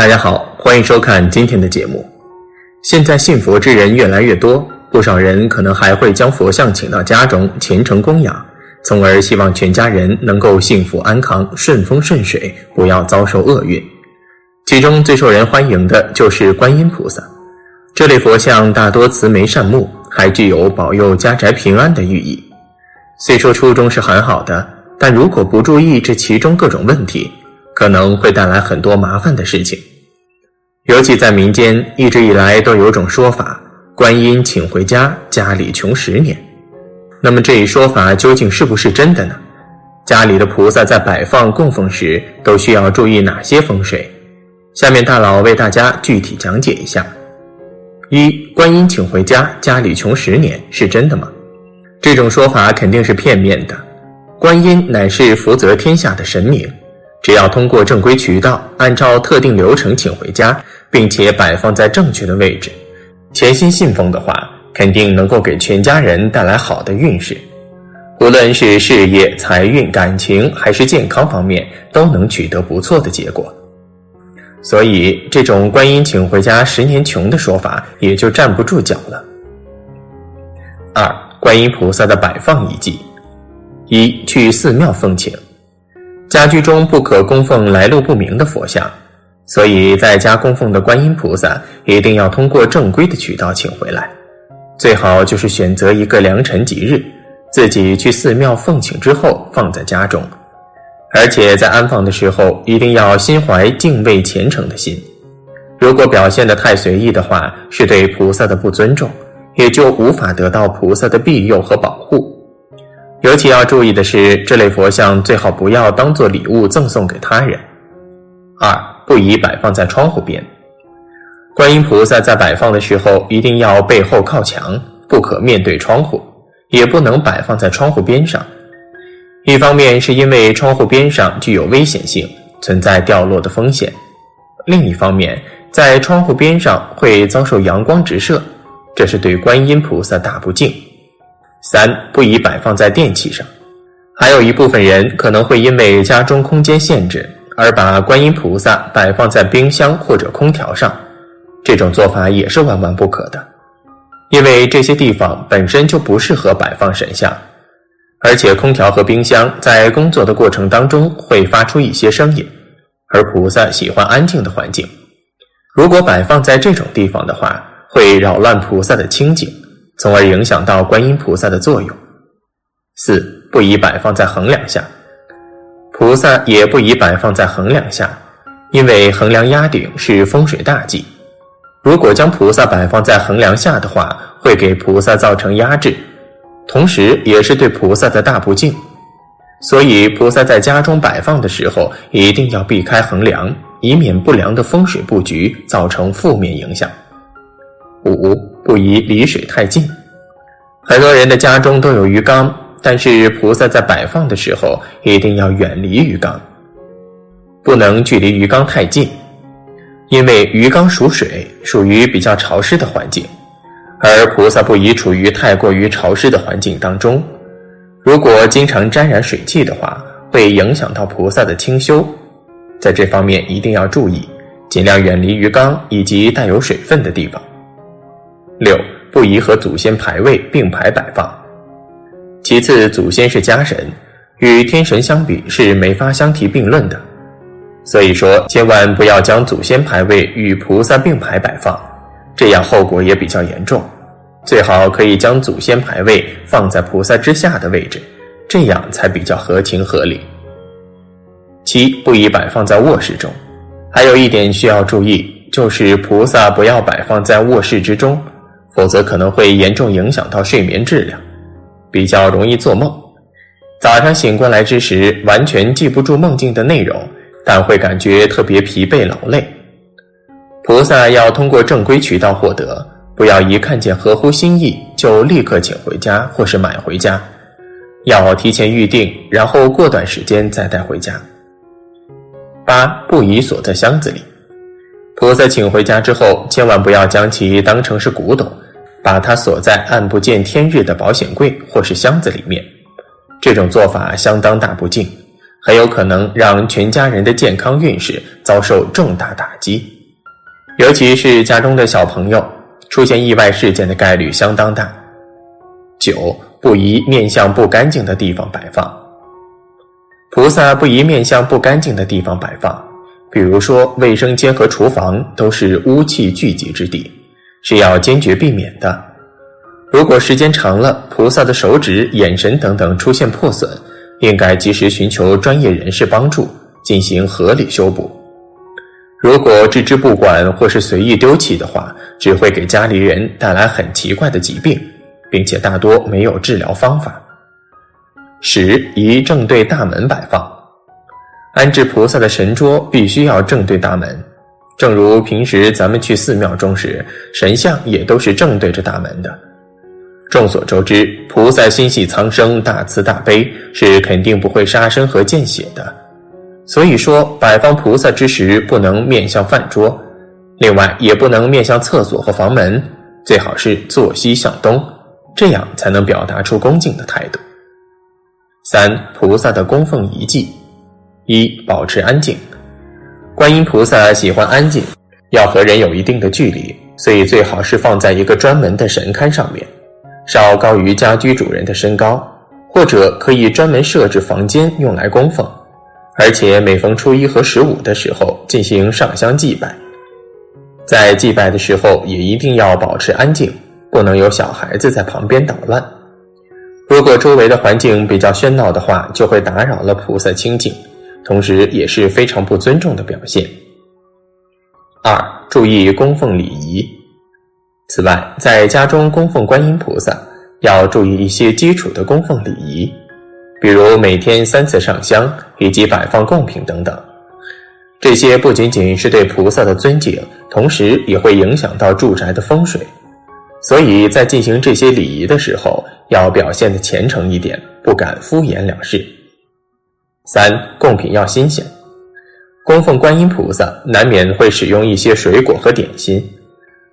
大家好，欢迎收看今天的节目。现在信佛之人越来越多，不少人可能还会将佛像请到家中虔诚供养，从而希望全家人能够幸福安康、顺风顺水，不要遭受厄运。其中最受人欢迎的就是观音菩萨。这类佛像大多慈眉善目，还具有保佑家宅平安的寓意。虽说初衷是很好的，但如果不注意这其中各种问题，可能会带来很多麻烦的事情。尤其在民间，一直以来都有种说法：“观音请回家，家里穷十年。”那么这一说法究竟是不是真的呢？家里的菩萨在摆放供奉时都需要注意哪些风水？下面大佬为大家具体讲解一下。一观音请回家，家里穷十年是真的吗？这种说法肯定是片面的。观音乃是福泽天下的神明，只要通过正规渠道，按照特定流程请回家，并且摆放在正确的位置，潜心信奉的话，肯定能够给全家人带来好的运势。无论是事业、财运、感情还是健康方面，都能取得不错的结果。所以，这种观音请回家十年穷的说法也就站不住脚了。二、观音菩萨的摆放遗迹：一、去寺庙奉请，家居中不可供奉来路不明的佛像，所以在家供奉的观音菩萨一定要通过正规的渠道请回来，最好就是选择一个良辰吉日，自己去寺庙奉请之后放在家中。而且在安放的时候，一定要心怀敬畏虔诚的心。如果表现的太随意的话，是对菩萨的不尊重，也就无法得到菩萨的庇佑和保护。尤其要注意的是，这类佛像最好不要当做礼物赠送给他人。二，不宜摆放在窗户边。观音菩萨在摆放的时候，一定要背后靠墙，不可面对窗户，也不能摆放在窗户边上。一方面是因为窗户边上具有危险性，存在掉落的风险；另一方面，在窗户边上会遭受阳光直射，这是对观音菩萨大不敬。三不宜摆放在电器上。还有一部分人可能会因为家中空间限制而把观音菩萨摆放在冰箱或者空调上，这种做法也是万万不可的，因为这些地方本身就不适合摆放神像。而且，空调和冰箱在工作的过程当中会发出一些声音，而菩萨喜欢安静的环境。如果摆放在这种地方的话，会扰乱菩萨的清净，从而影响到观音菩萨的作用。四不宜摆放在横梁下，菩萨也不宜摆放在横梁下，因为横梁压顶是风水大忌。如果将菩萨摆放在横梁下的话，会给菩萨造成压制。同时，也是对菩萨的大不敬，所以菩萨在家中摆放的时候，一定要避开横梁，以免不良的风水布局造成负面影响。五，不宜离水太近。很多人的家中都有鱼缸，但是菩萨在摆放的时候，一定要远离鱼缸，不能距离鱼缸太近，因为鱼缸属水，属于比较潮湿的环境。而菩萨不宜处于太过于潮湿的环境当中，如果经常沾染水汽的话，会影响到菩萨的清修，在这方面一定要注意，尽量远离鱼缸以及带有水分的地方。六，不宜和祖先牌位并排摆放。其次，祖先是家神，与天神相比是没法相提并论的，所以说千万不要将祖先牌位与菩萨并排摆放。这样后果也比较严重，最好可以将祖先牌位放在菩萨之下的位置，这样才比较合情合理。七不宜摆放在卧室中，还有一点需要注意，就是菩萨不要摆放在卧室之中，否则可能会严重影响到睡眠质量，比较容易做梦。早上醒过来之时，完全记不住梦境的内容，但会感觉特别疲惫劳累。菩萨要通过正规渠道获得，不要一看见合乎心意就立刻请回家或是买回家，要提前预定，然后过段时间再带回家。八不宜锁在箱子里，菩萨请回家之后，千万不要将其当成是古董，把它锁在暗不见天日的保险柜或是箱子里面，这种做法相当大不敬，很有可能让全家人的健康运势遭受重大打击，尤其是家中的小朋友出现意外事件的概率相当大。九，不宜面向不干净的地方摆放。菩萨不宜面向不干净的地方摆放，比如说卫生间和厨房都是污气聚集之地，是要坚决避免的。如果时间长了，菩萨的手指、眼神等等出现破损，应该及时寻求专业人士帮助，进行合理修补。如果置之不管或是随意丢弃的话，只会给家里人带来很奇怪的疾病，并且大多没有治疗方法。十宜正对大门摆放，安置菩萨的神桌必须要正对大门，正如平时咱们去寺庙中时，神像也都是正对着大门的。众所周知，菩萨心系苍生，大慈大悲，是肯定不会杀生和见血的。所以说，摆放菩萨之时不能面向饭桌，另外也不能面向厕所和房门，最好是坐西向东，这样才能表达出恭敬的态度。三菩萨的供奉遗迹：一保持安静。观音菩萨喜欢安静，要和人有一定的距离，所以最好是放在一个专门的神龛上面，稍高于家居主人的身高，或者可以专门设置房间用来供奉。而且每逢初一和十五的时候进行上香祭拜，在祭拜的时候也一定要保持安静，不能有小孩子在旁边捣乱。如果周围的环境比较喧闹的话，就会打扰了菩萨清净，同时也是非常不尊重的表现。二、注意供奉礼仪。此外，在家中供奉观音菩萨，要注意一些基础的供奉礼仪，比如每天三次上香以及摆放贡品等等。这些不仅仅是对菩萨的尊敬，同时也会影响到住宅的风水。所以在进行这些礼仪的时候，要表现的虔诚一点，不敢敷衍了事。三，贡品要新鲜。供奉观音菩萨，难免会使用一些水果和点心，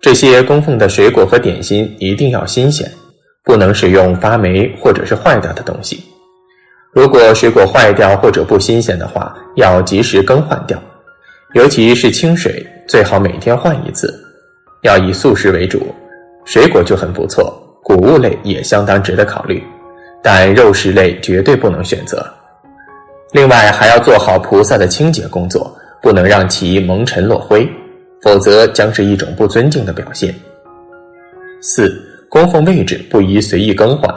这些供奉的水果和点心一定要新鲜，不能使用发霉或者是坏掉的东西。如果水果坏掉或者不新鲜的话，要及时更换掉，尤其是清水，最好每天换一次，要以素食为主。水果就很不错，谷物类也相当值得考虑，但肉食类绝对不能选择。另外还要做好菩萨的清洁工作，不能让其蒙尘落灰，否则将是一种不尊敬的表现。四、供奉位置不宜随意更换，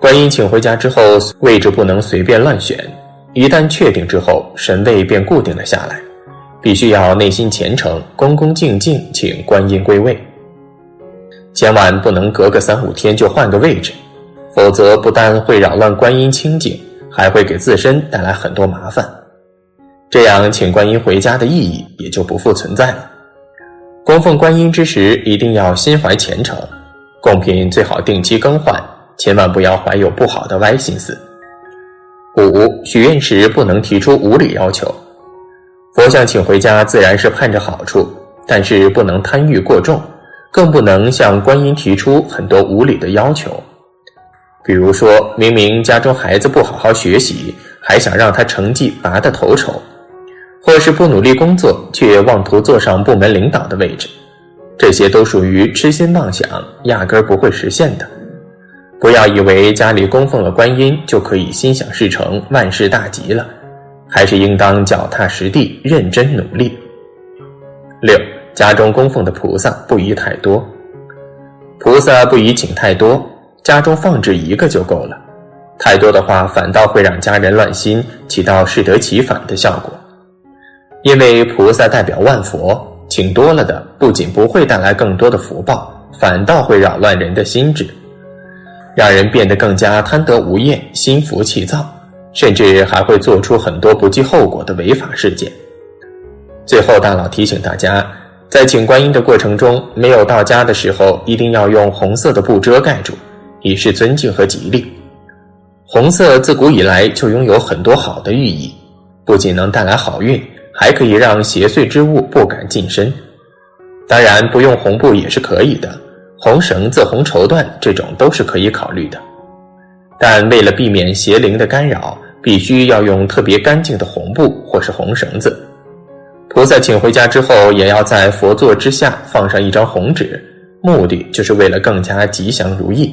观音请回家之后，位置不能随便乱选，一旦确定之后，神位便固定了下来，必须要内心虔诚，恭恭敬敬请观音归位。千万不能隔个三五天就换个位置，否则不但会扰乱观音清净，还会给自身带来很多麻烦。这样请观音回家的意义也就不复存在了。供奉观音之时，一定要心怀虔诚，贡品最好定期更换，千万不要怀有不好的歪心思。五、许愿时不能提出无理要求。佛像请回家自然是盼着好处，但是不能贪欲过重。更不能向观音提出很多无理的要求，比如说明明家中孩子不好好学习，还想让他成绩拔得头筹，或是不努力工作却妄图坐上部门领导的位置，这些都属于痴心妄想，压根儿不会实现的。不要以为家里供奉了观音就可以心想事成、万事大吉了，还是应当脚踏实地、认真努力。六。家中供奉的菩萨不宜太多，菩萨不宜请太多，家中放置一个就够了。太多的话，反倒会让家人乱心，起到适得其反的效果。因为菩萨代表万佛，请多了的不仅不会带来更多的福报，反倒会扰乱人的心智，让人变得更加贪得无厌、心浮气躁，甚至还会做出很多不计后果的违法事件。最后，大佬提醒大家。在请观音的过程中，没有到家的时候，一定要用红色的布遮盖住，以示尊敬和吉利。红色自古以来就拥有很多好的寓意，不仅能带来好运，还可以让邪祟之物不敢近身。当然，不用红布也是可以的，红绳子、红绸缎这种都是可以考虑的。但为了避免邪灵的干扰，必须要用特别干净的红布或是红绳子。菩萨请回家之后，也要在佛座之下放上一张红纸，目的就是为了更加吉祥如意。